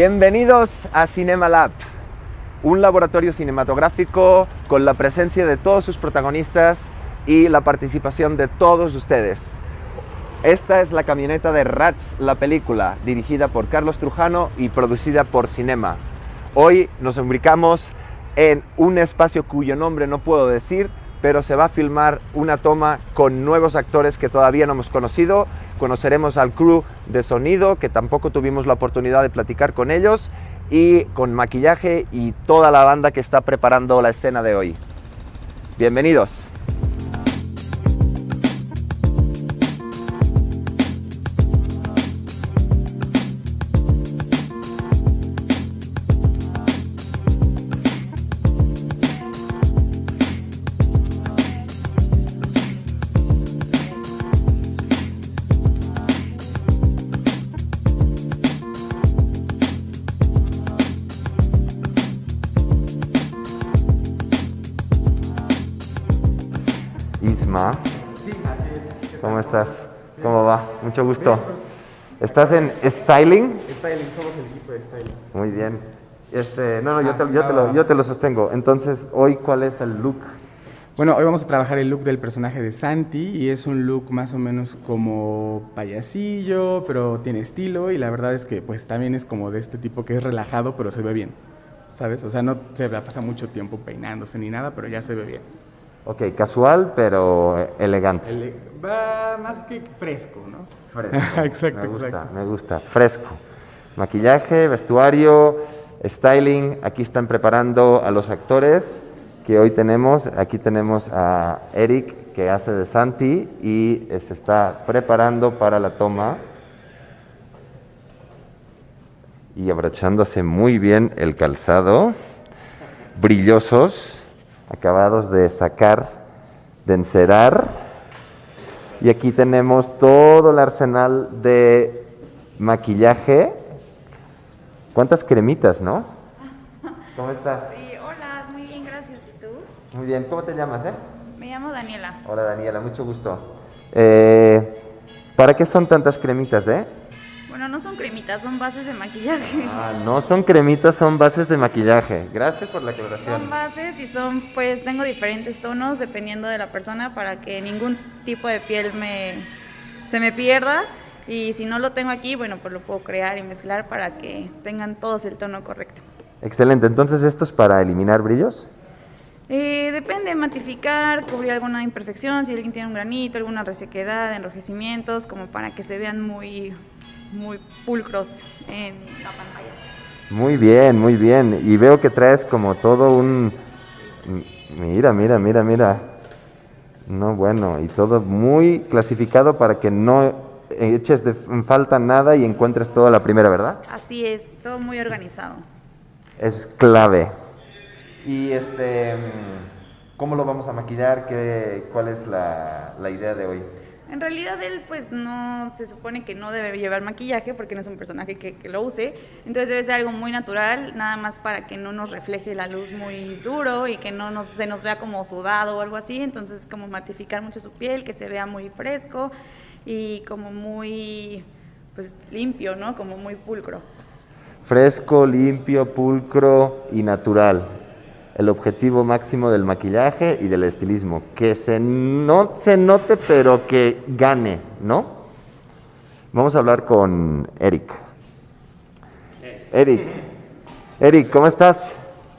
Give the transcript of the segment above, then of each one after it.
Bienvenidos a Cinema Lab, un laboratorio cinematográfico con la presencia de todos sus protagonistas y la participación de todos ustedes. Esta es la camioneta de Rats, la película, dirigida por Carlos Trujano y producida por Cinema. Hoy nos ubicamos en un espacio cuyo nombre no puedo decir, pero se va a filmar una toma con nuevos actores que todavía no hemos conocido. Conoceremos al crew de sonido, que tampoco tuvimos la oportunidad de platicar con ellos, y con maquillaje y toda la banda que está preparando la escena de hoy. Bienvenidos. ¿Estás en styling? Styling, somos el equipo de styling. Muy bien. Este, no, no, yo te, yo te lo, yo te lo sostengo. Entonces, hoy, ¿cuál es el look? Bueno, hoy vamos a trabajar el look del personaje de Santi y es un look más o menos como payasillo, pero tiene estilo y la verdad es que pues también es como de este tipo que es relajado, pero se ve bien. ¿Sabes? O sea, no se la pasa mucho tiempo peinándose ni nada, pero ya se ve bien. Ok, casual, pero eh, elegante. El- va más que fresco, ¿no? Fresco. Exacto, me gusta, exacto. Me gusta, fresco. Maquillaje, vestuario, styling. Aquí están preparando a los actores que hoy tenemos. Aquí tenemos a Eric, que hace de Santi, y se está preparando para la toma. Y abrochándose muy bien el calzado. Brillosos, acabados de sacar, de encerar. Y aquí tenemos todo el arsenal de maquillaje. ¿Cuántas cremitas, no? ¿Cómo estás? Sí, hola, muy bien, gracias. ¿Y tú? Muy bien. ¿Cómo te llamas, eh? Me llamo Daniela. Hola, Daniela. Mucho gusto. Eh, ¿Para qué son tantas cremitas, eh? Bueno, no son cremitas, son bases de maquillaje. Ah, no son cremitas, son bases de maquillaje. Gracias por la Son aclaración. bases y son, pues, tengo diferentes tonos dependiendo de la persona para que ningún tipo de piel me, se me pierda. Y si no lo tengo aquí, bueno, pues lo puedo crear y mezclar para que tengan todos el tono correcto. Excelente. Entonces, ¿esto es para eliminar brillos? Eh, depende, matificar, cubrir alguna imperfección, si alguien tiene un granito, alguna resequedad, enrojecimientos, como para que se vean muy, muy pulcros en la pantalla. Muy bien, muy bien. Y veo que traes como todo un... Mira, mira, mira, mira. No, bueno, y todo muy clasificado para que no eches de falta nada y encuentres todo a la primera, ¿verdad? Así es, todo muy organizado. Es clave. Y este, ¿cómo lo vamos a maquillar? ¿Qué, ¿Cuál es la, la idea de hoy? En realidad él pues no, se supone que no debe llevar maquillaje porque no es un personaje que, lo use, entonces debe ser algo muy natural, nada más para que no nos refleje la luz muy duro y que no nos, se nos vea como sudado o algo así, entonces como matificar mucho su piel, que se vea muy fresco y como muy pues limpio, ¿no? Como muy pulcro. Fresco, limpio, pulcro y natural. El objetivo máximo del maquillaje y del estilismo. Que se no se note, pero que gane, ¿no? Vamos a hablar con Eric. Eric. Eric, ¿cómo estás?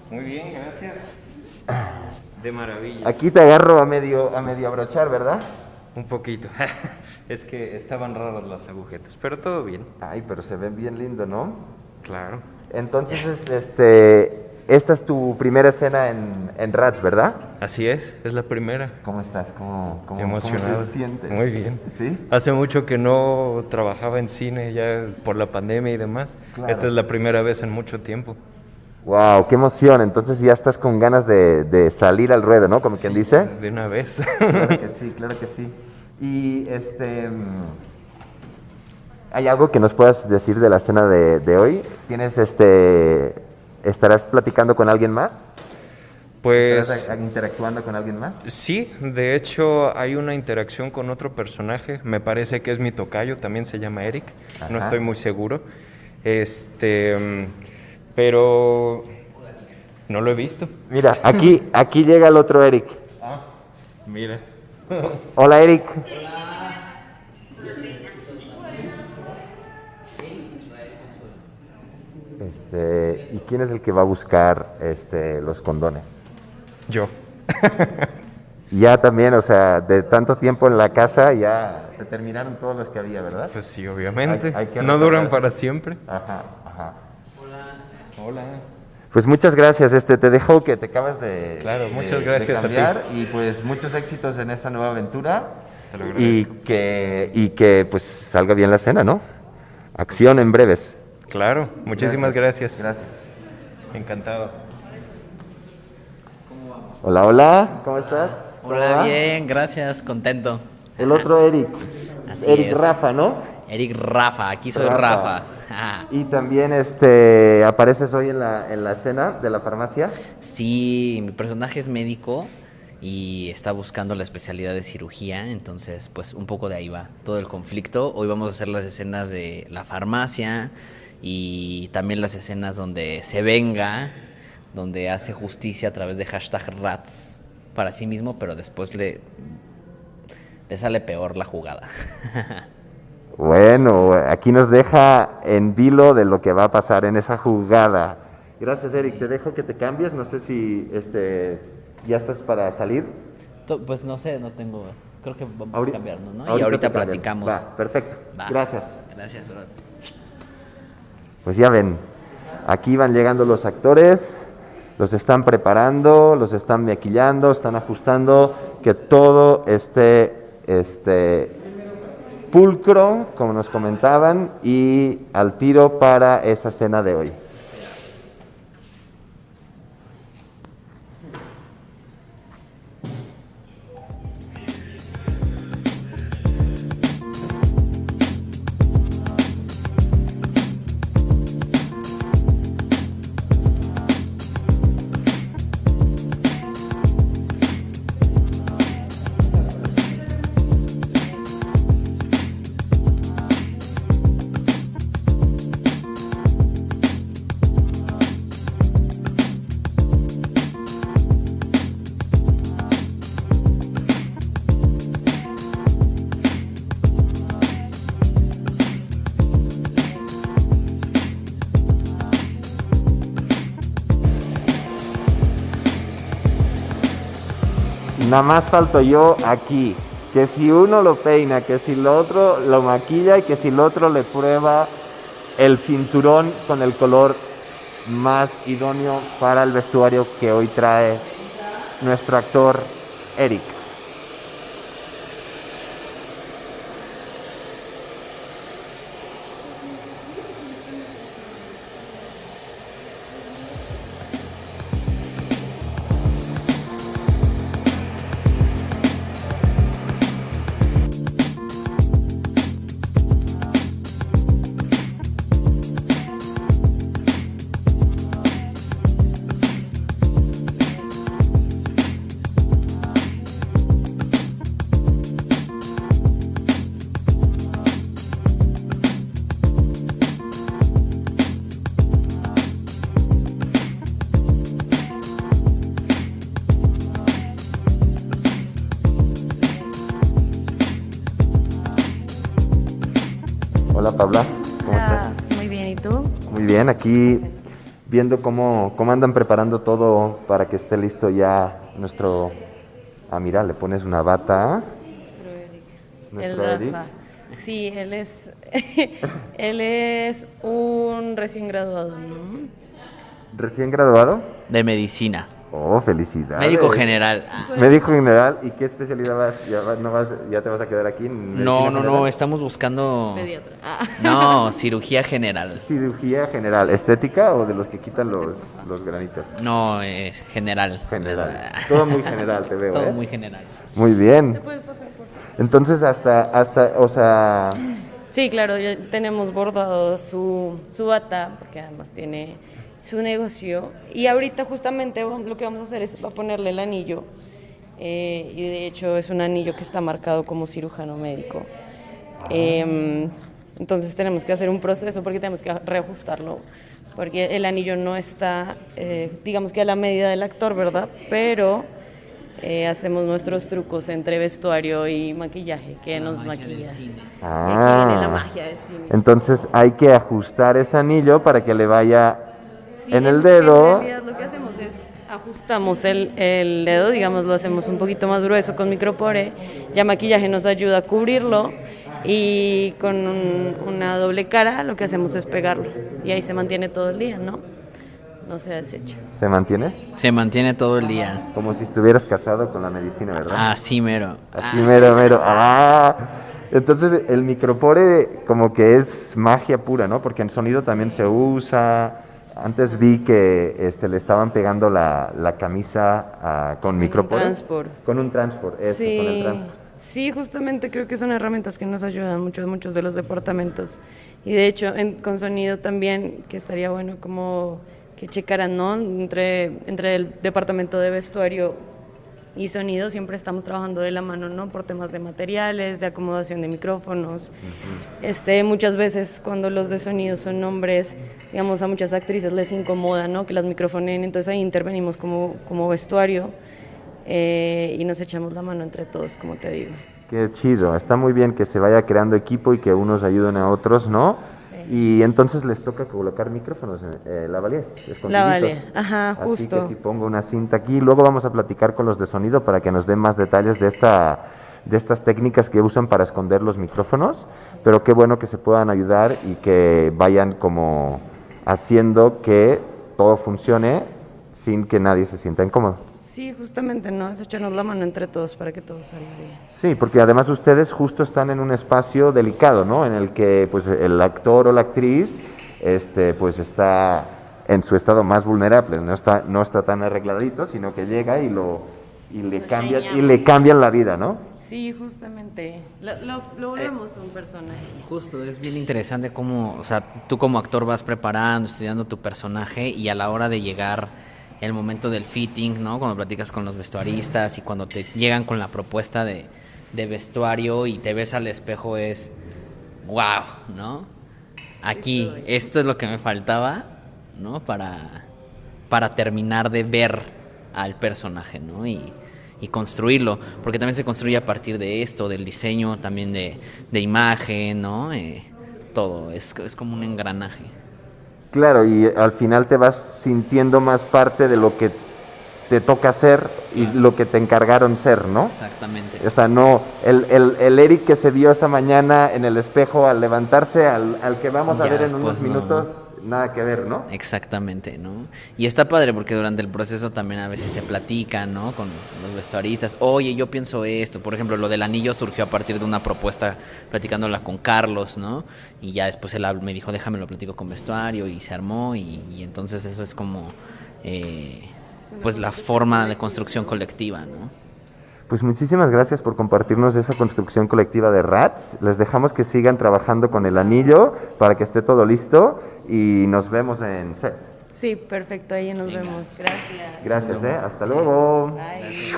Muy bien, gracias. De maravilla. Aquí te agarro a medio, a medio abrochar, ¿verdad? Un poquito. es que estaban raras las agujetas, pero todo bien. Ay, pero se ven bien lindo, ¿no? Claro. Entonces, es- este, esta es tu primera escena en, en Rats, ¿verdad? Así es, es la primera. ¿Cómo estás? ¿Cómo, cómo, Emocionado. cómo te sientes? Muy bien. ¿Sí? Hace mucho que no trabajaba en cine ya por la pandemia y demás. Claro. Esta es la primera vez en mucho tiempo. Wow, qué emoción. Entonces ya estás con ganas de, de salir al ruedo, ¿no? Como quien dice. De una vez. Claro que sí, claro que sí. Y este. ¿Hay algo que nos puedas decir de la escena de, de hoy? ¿Tienes este. ¿Estarás platicando con alguien más? pues ¿Estarás a- interactuando con alguien más? sí, de hecho hay una interacción con otro personaje. Me parece que es mi tocayo, también se llama Eric. No estoy muy seguro. Este, mm, pero no lo he visto. Mira, aquí, aquí llega el otro Eric. Mira. Hola Eric. Este, ¿y quién es el que va a buscar este, los condones? Yo. Ya también, o sea, de tanto tiempo en la casa ya se terminaron todos los que había, ¿verdad? Pues sí, obviamente. Hay- hay que no duran para siempre. Ajá, ajá. Hola. Pues muchas gracias, este te dejo que te acabas de Claro, de- muchas de gracias a ti. cambiar y pues muchos éxitos en esta nueva aventura Te lo y agradezco. que y que pues salga bien la cena, ¿no? Acción en breves. Claro, muchísimas gracias. Gracias. Encantado. Hola, hola, ¿cómo estás? ¿Cómo Hola, bien, gracias, contento. El otro Eric. Así Eric es. Rafa, ¿no? Eric Rafa, aquí soy Rafa. Rafa. Ah, Y también este apareces hoy en la en la escena de la farmacia. Sí, mi personaje es médico y está buscando la especialidad de cirugía, entonces pues un poco de ahí va todo el conflicto. Hoy vamos a hacer las escenas de la farmacia y también las escenas donde se venga, donde hace justicia a través de hashtag rats para sí mismo, pero después le, le sale peor la jugada. Bueno, aquí nos deja en vilo de lo que va a pasar en esa jugada. Gracias, Eric. Te dejo que te cambies. No sé si este ya estás para salir. Pues no sé, no tengo. Creo que vamos a cambiarnos, ¿no? y ahorita platicamos. Va, perfecto. Va. Gracias. Gracias, bro. Pues ya ven, aquí van llegando los actores, los están preparando, los están maquillando, están ajustando, que todo esté este, pulcro, como nos comentaban, y al tiro para esa cena de hoy. Nada más falto yo aquí. Que si uno lo peina, que si lo otro lo maquilla y que si el otro le prueba el cinturón con el color más idóneo para el vestuario que hoy trae nuestro actor Eric. Paula, ¿cómo Ah, estás? Muy bien, ¿y tú? Muy bien, aquí viendo cómo, cómo andan preparando todo para que esté listo ya nuestro... Ah, mira, le pones una bata. Nuestro Eric. Rafa. Sí, él es, él es un recién graduado, ¿no? ¿Recién graduado? De medicina. Oh, felicidades. Médico general. Ah. Médico general, ¿y qué especialidad vas? ¿Ya, va- no vas, ya te vas a quedar aquí? en No, no, no, estamos buscando. Pediatra. Ah. No, cirugía general. ¿Cirugía general, estética o de los que quitan los, los granitos? No, es general. General. Todo muy general, te veo, Todo ¿eh? muy general. Muy bien. ¿Puedes bajar, por favor? Entonces, hasta, hasta, o sea, Sí, claro, ya tenemos bordado su, su bata, porque además tiene su negocio. Y ahorita justamente lo que vamos a hacer es va a ponerle el anillo. eh, y de hecho es un anillo que está marcado como cirujano médico. Em, Entonces tenemos que hacer un proceso porque tenemos que reajustarlo, porque el anillo no está, eh, digamos que a la medida del actor, ¿verdad? Pero eh, hacemos nuestros trucos entre vestuario y maquillaje, que nos maquilla. Aquí viene la Ah. magia del cine. Entonces hay que ajustar ese anillo para que le vaya Sí, en el en dedo. realidad lo que hacemos es ajustamos el, el dedo, digamos, lo hacemos un poquito más grueso con micropore. Ya maquillaje nos ayuda a cubrirlo y con un- una doble cara lo que hacemos es pegarlo. Y ahí se mantiene todo el día, ¿no? No se desecha. ¿Se mantiene? Se mantiene todo el día. Como si estuvieras casado con la medicina, ¿verdad? Así mero. Así mero, mero. Ah. Entonces el micropore como que es magia pura, ¿no? Porque en sonido también se usa. Antes vi que este, le estaban pegando la, la camisa ah, con micropore. transport. Con un transport, eso, con el transport. Sí, justamente creo que son herramientas que nos ayudan muchos, muchos de los departamentos. Y de hecho, en- con sonido también, que estaría bueno como que checaran, ¿no? Entre, entre el departamento de vestuario y sonido siempre estamos trabajando de la mano, ¿no? Por temas de materiales, de acomodación de micrófonos. este, muchas veces cuando los de sonido son hombres, digamos, a muchas actrices les incomoda, ¿no? Que las microfonen, entonces ahí intervenimos como, como vestuario eh, y nos echamos la mano entre todos, como te digo. Qué chido, está muy bien que se vaya creando equipo y que unos ayuden a otros, ¿no? Y entonces les toca colocar micrófonos, en eh, la valías, escondiditos. Lavalier, ajá, Así justo. que si pongo una cinta aquí, luego vamos a platicar con los de sonido para que nos den más detalles de esta de estas técnicas que usan para esconder los micrófonos, pero qué bueno que se puedan ayudar y que vayan como haciendo que todo funcione sin que nadie se sienta incómodo. Sí, justamente, ¿no? Es echarnos la mano entre todos para que todo salga bien. Sí, porque además ustedes justo están en un espacio delicado, ¿no? En el que pues el actor o la actriz este pues está en su estado más vulnerable, no está no está tan arregladito, sino que llega y lo y le cambian y le cambian la vida, ¿no? Sí, justamente. Lo, lo, lo volvemos un personaje. Justo, es bien interesante cómo, o sea, tú como actor vas preparando, estudiando tu personaje y a la hora de llegar el momento del fitting, ¿no? Cuando platicas con los vestuaristas y cuando te llegan con la propuesta de, de vestuario y te ves al espejo es, wow, ¿no? Aquí, esto es lo que me faltaba, ¿no? Para, para terminar de ver al personaje, ¿no? Y, y construirlo, porque también se construye a partir de esto, del diseño, también de, de imagen, ¿no? Eh, todo, es, es como un engranaje. Claro, y al final te vas sintiendo más parte de lo que te toca hacer y lo que te encargaron ser, ¿no? Exactamente. O sea, no, el, el, el Eric que se vio esta mañana en el espejo al levantarse, al, al que vamos a Ya ver en unos no. Nada que ver, ¿no? Exactamente, ¿no? Y está padre porque durante el proceso también a veces se platica, ¿no? Con los vestuaristas. Oye, yo pienso esto. Por ejemplo, lo del anillo surgió a partir de una propuesta platicándola con Carlos, ¿no? Y ya después él me dijo, déjame lo platico con vestuario y se armó y, y entonces eso es como, eh, pues la forma de construcción colectiva, ¿no? Pues muchísimas gracias por compartirnos esa construcción colectiva de Rats. Les dejamos que sigan trabajando con el anillo para que esté todo listo y nos vemos en set. Sí, perfecto, ahí nos vemos. Gracias. Gracias, ¿eh? Hasta luego. Bye.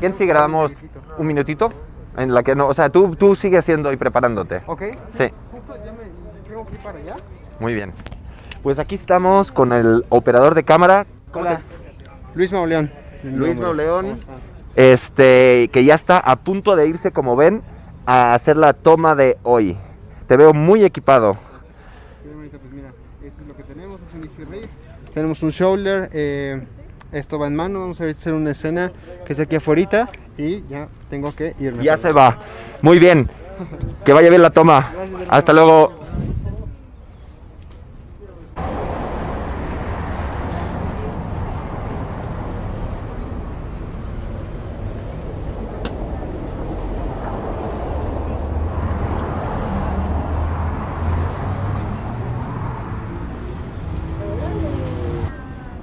¿Quién si grabamos un minutito? En la que no, o sea, tú, tú sigues haciendo y preparándote. Ok. Sí. Justo ya me que ir para allá. Muy bien. Pues aquí estamos con el operador de cámara. ¿Cómo Hola. Luis Mauleón. Luis Mauleón. Este, que ya está a punto de irse, como ven, a hacer la toma de hoy. Te veo muy equipado. Pues mira, esto es lo que tenemos, es un easy rig. Tenemos un shoulder, eh, esto va en mano, vamos a hacer una escena que es aquí afuera y ya tengo que irme. Ya se va. Muy bien. Que vaya bien la toma. Hasta luego.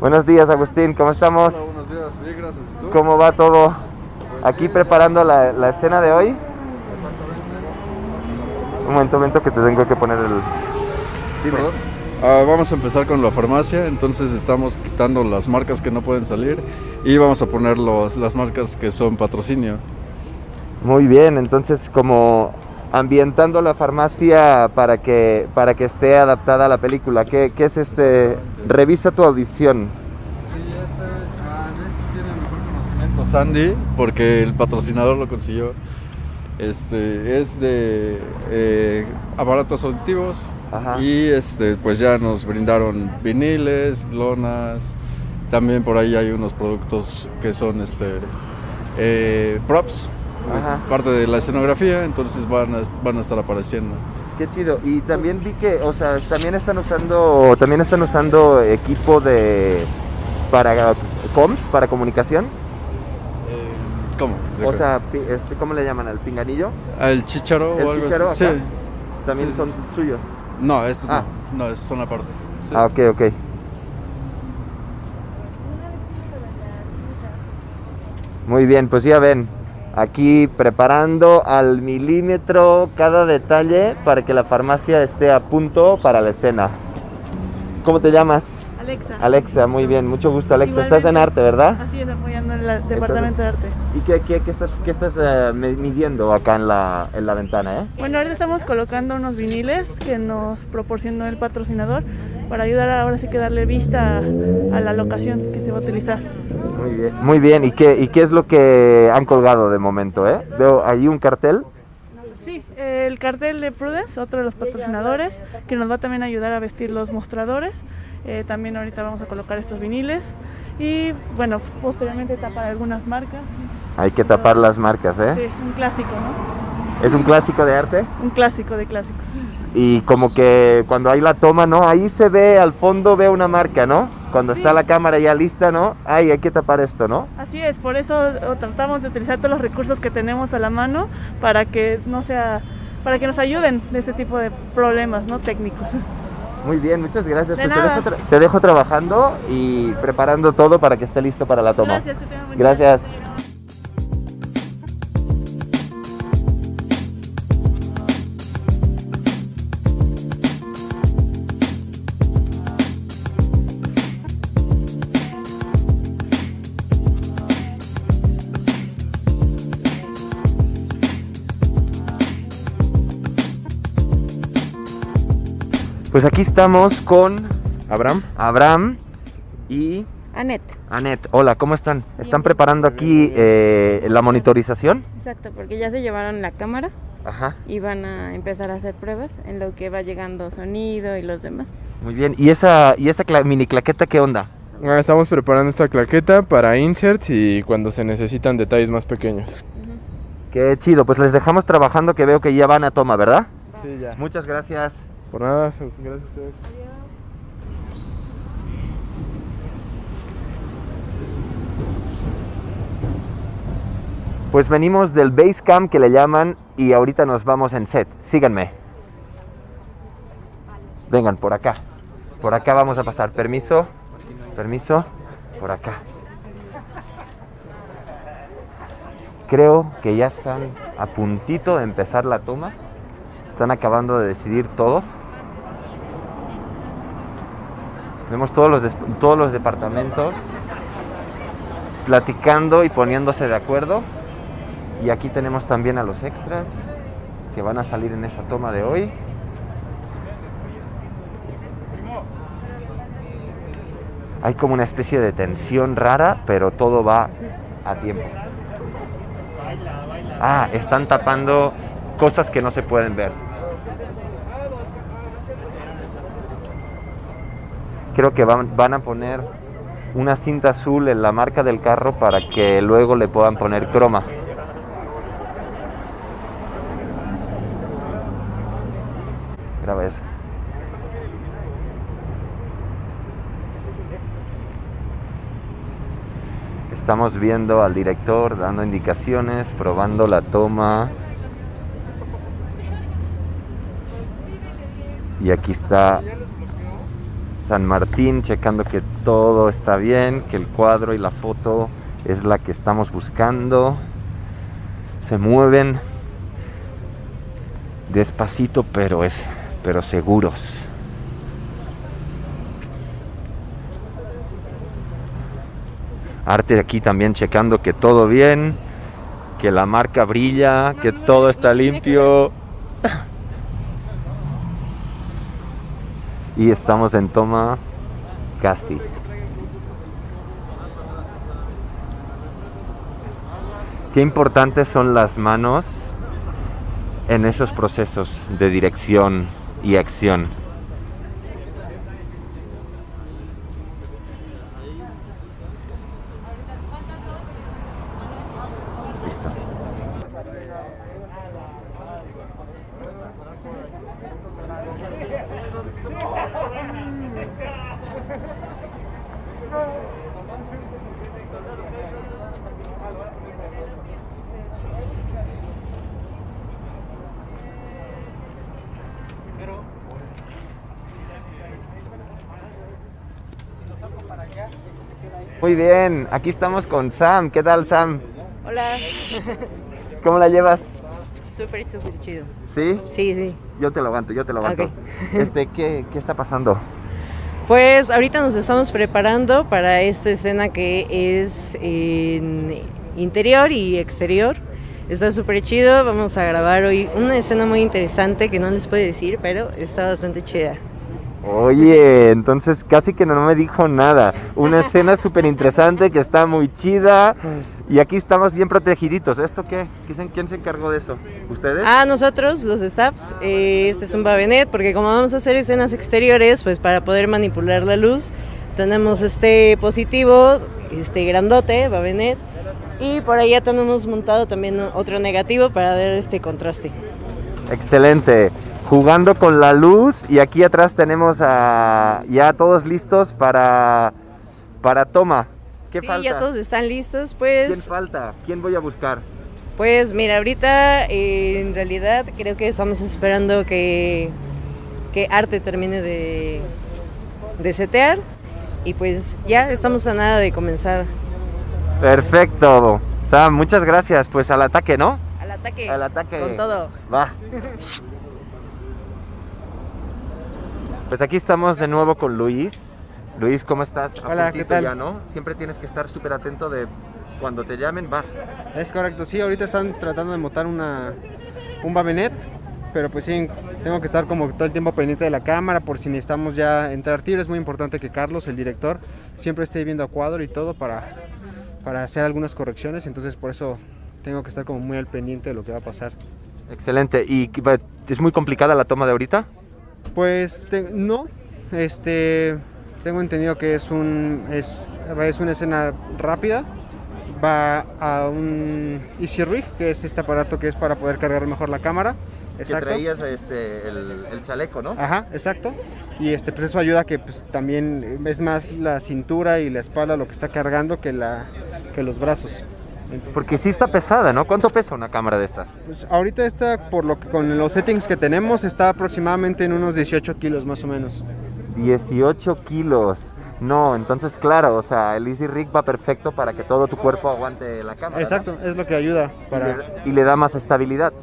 Buenos días, Agustín. ¿Cómo estamos? buenos días, bien, gracias. ¿Tú? ¿Cómo va todo? Aquí preparando la, la escena de hoy. Un momento, un momento que te tengo que poner el... Dime. Ah, vamos a empezar con la farmacia, entonces estamos quitando las marcas que no pueden salir y vamos a poner los- las marcas que son patrocinio. Muy bien, entonces como ambientando la farmacia para que, para que esté adaptada a la película. ¿Qué, qué es este? Revisa tu audición. Sí, este, ah, este tiene mejor conocimiento Sandy, porque el patrocinador lo consiguió. Este es de eh, aparatos auditivos Ajá. y este pues ya nos brindaron viniles, lonas, también por ahí hay unos productos que son este eh, props, Ajá. parte de la escenografía, entonces van a, van a estar apareciendo. Qué chido. Y también vi que, o sea, también están usando, también están usando equipo de para comms, para comunicación. Eh, ¿Cómo? ¿De O qué? sea, este, ¿cómo le llaman al pinganillo? ¿El chicharo ¿El o algo chícharo así? acá? Sí. También Sí, son sí, suyos. No, estos Ah. no. No, estos son aparte. Sí. Ah, ok, ok. Muy bien, pues ya ven, aquí preparando al milímetro cada detalle para que la farmacia esté a punto para la escena. ¿Cómo te llamas? Alexa. Alexa, muy bien, mucho gusto Alexa. Estás en arte, ¿verdad? Así es, apoyando en el departamento de arte. ¿Y qué, qué- qué estás, qué estás eh, mi- midiendo acá en la, en la ventana? Eh? Bueno, ahorita estamos colocando unos viniles que nos proporcionó el patrocinador para ayudar a ahora sí que darle vista a, a la locación que se va a utilizar. Muy bien. Muy bien, ¿Y qué, ¿y qué es lo que han colgado de momento? Eh? Veo ahí un cartel. Sí, el cartel de Prudence, otro de los patrocinadores, que nos va también a ayudar a vestir los mostradores. Eh, también ahorita vamos a colocar estos viniles y bueno, posteriormente tapar algunas marcas. Hay que tapar las marcas, ¿eh? Sí, un clásico, ¿no? Es un clásico de arte. Un clásico de clásicos. Y como que cuando hay la toma, ¿no? Ahí se ve al fondo, ve una marca, ¿no? Cuando Sí. está la cámara ya lista, ¿no? Ay, hay que tapar esto, ¿no? Así es, por eso tratamos de utilizar todos los recursos que tenemos a la mano para que no sea, para que nos ayuden de este tipo de problemas, no técnicos. Muy bien, muchas gracias. De Pues te, nada. dejo te dejo trabajando y preparando todo para que esté listo para la toma. Gracias, que tengan buen día. Pues aquí estamos con Abraham. Abraham y Anet. Anet. Hola, ¿cómo están? ¿Están preparando aquí eh, la monitorización? Exacto, porque ya se llevaron la cámara Ajá. y van a empezar a hacer pruebas en lo que va llegando sonido y los demás. Muy bien. ¿Y esa, y esa cla- mini claqueta qué onda? Ah, Estamos preparando esta claqueta para inserts y cuando se necesitan detalles más pequeños. Qué chido. Pues les dejamos trabajando que veo que ya van a toma, ¿verdad? Sí, ya. Muchas gracias. Por nada, gracias a ustedes. Pues venimos del base camp que le llaman y ahorita nos vamos en set. Síganme. Vengan por acá. Por acá vamos a pasar. Permiso. Permiso. Por acá. Creo que ya están a puntito de empezar la toma. Están acabando de decidir todo. Vemos todos los, todos los departamentos platicando y poniéndose de acuerdo. Y aquí tenemos también a los extras que van a salir en esa toma de hoy. Hay como una especie de tensión rara, pero todo va a tiempo. Ah, están tapando cosas que no se pueden ver. Creo que van, van a poner una cinta azul en la marca del carro para que luego le puedan poner croma. Graba eso. Estamos viendo al director dando indicaciones, probando la toma. Y aquí está San Martín, checando que todo está bien, que el cuadro y la foto es la que estamos buscando. Se mueven despacito, pero es pero seguros. Arte de aquí también checando que todo bien, que la marca brilla, que todo está limpio. Y estamos en toma casi. Qué importantes son las manos en esos procesos de dirección y acción. Listo. Muy bien, aquí estamos con Sam. ¿Qué tal, Sam? Hola. ¿Cómo la llevas? Súper, súper chido. ¿Sí? Sí, sí. Yo te lo aguanto, yo te lo aguanto. Este, ¿qué, ¿Qué está pasando? Pues ahorita nos estamos preparando para esta escena que es en interior y exterior. Está súper chido. Vamos a grabar hoy una escena muy interesante que no les puedo decir, pero está bastante chida. Oye, entonces casi que no me dijo nada. Una escena súper interesante que está muy chida. Y aquí estamos bien protegiditos. ¿Esto qué? ¿Quién, se encargó de eso? ¿Ustedes? Ah, nosotros, los staffs, eh, este es un babenet, porque como vamos a hacer escenas exteriores, pues para poder manipular la luz, tenemos este positivo, este grandote, babenet, y por ya tenemos montado también otro negativo para dar este contraste. Excelente. Jugando con la luz y aquí atrás tenemos a ya todos listos para, para toma. ¿Qué sí, falta? ya todos están listos, pues... ¿Quién falta? ¿Quién voy a buscar? Pues mira, ahorita eh, en realidad creo que estamos esperando que, que Arte termine de, de setear y pues ya estamos a nada de comenzar. Perfecto. Sam, muchas gracias. Pues al ataque, ¿no? Al ataque. Al ataque. Con todo. Va. Pues aquí estamos de nuevo con Luis. Luis, ¿cómo estás? A Hola, ¿qué tal? ya, ¿no? Siempre tienes que estar súper atento de cuando te llamen, vas. Es correcto, sí, ahorita están tratando de montar una, un babenet, pero pues sí, tengo que estar como todo el tiempo pendiente de la cámara por si necesitamos ya entrar tiro. Es muy importante que Carlos, el director, siempre esté viendo a cuadro y todo para, para hacer algunas correcciones, entonces por eso tengo que estar como muy al pendiente de lo que va a pasar. Excelente. ¿Y es muy complicada la toma de ahorita? Pues te- no, este, tengo entendido que es, un, es, es una escena rápida. Va a un Easy Rig, que es este aparato que es para poder cargar mejor la cámara. Que traías este, el, el chaleco, ¿no? Ajá, exacto. Y este, pues eso ayuda a que pues, también es más la cintura y la espalda lo que está cargando que, la, que los brazos. Porque sí está pesada, ¿no? ¿Cuánto pesa una cámara de estas? Pues ahorita está, por lo que con los settings que tenemos, está aproximadamente en unos 18 kilos más o menos. 18 kilos. No, entonces claro, o sea, el Easy Rig va perfecto para que todo tu cuerpo aguante la cámara. ¿no? Exacto, es lo que ayuda Y para... le- y le da más estabilidad.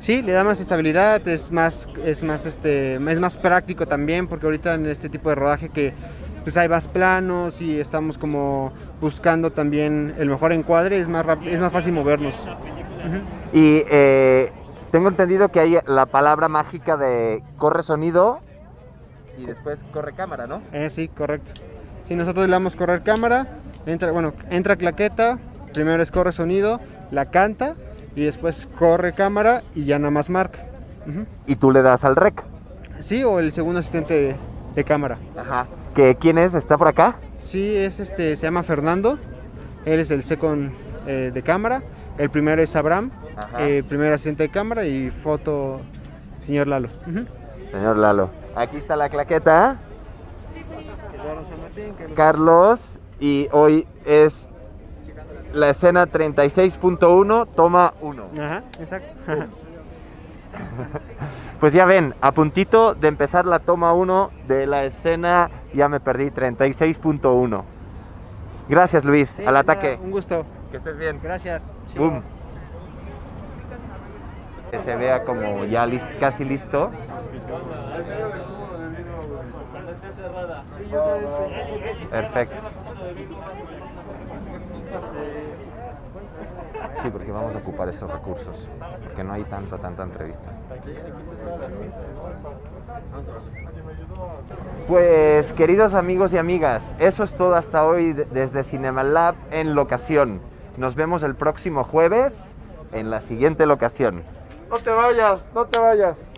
Sí, le da más estabilidad, es más, es más, este, es más práctico también, porque ahorita en este tipo de rodaje que pues hay más planos y estamos como buscando también el mejor encuadre, es más, es más fácil movernos. Y eh, tengo entendido que hay la palabra mágica de corre sonido y después corre cámara, ¿no? Eh, sí, correcto. Si nosotros le damos correr cámara, entra, bueno, entra claqueta, primero es corre sonido, la canta y después corre cámara y ya nada más marca. Y tú le das al rec. Sí, o el segundo asistente de, de cámara. Ajá. ¿Que, ¿Quién es? ¿Está por acá? Sí, es este, se llama Fernando. Él es el second eh, de cámara. El primero es Abraham, eh, primer asistente de cámara y foto señor Lalo. Señor Lalo. Aquí está la claqueta. Carlos. Y hoy es la escena 36.1, toma 1. Ajá, exacto. Pues ya ven, a puntito de empezar la toma 1 de la escena, ya me perdí, 36.1. Gracias Luis, Sí, al nada, ataque. Un gusto. Que estés bien. Gracias. Boom. Que se vea como ya lis- casi listo. Perfecto. Sí, porque vamos a ocupar esos recursos, porque no hay tanta, tanta entrevista. Pues queridos amigos y amigas, eso es todo hasta hoy de- desde Cinema Lab en locación. Nos vemos el próximo jueves en la siguiente locación. No te vayas, no te vayas.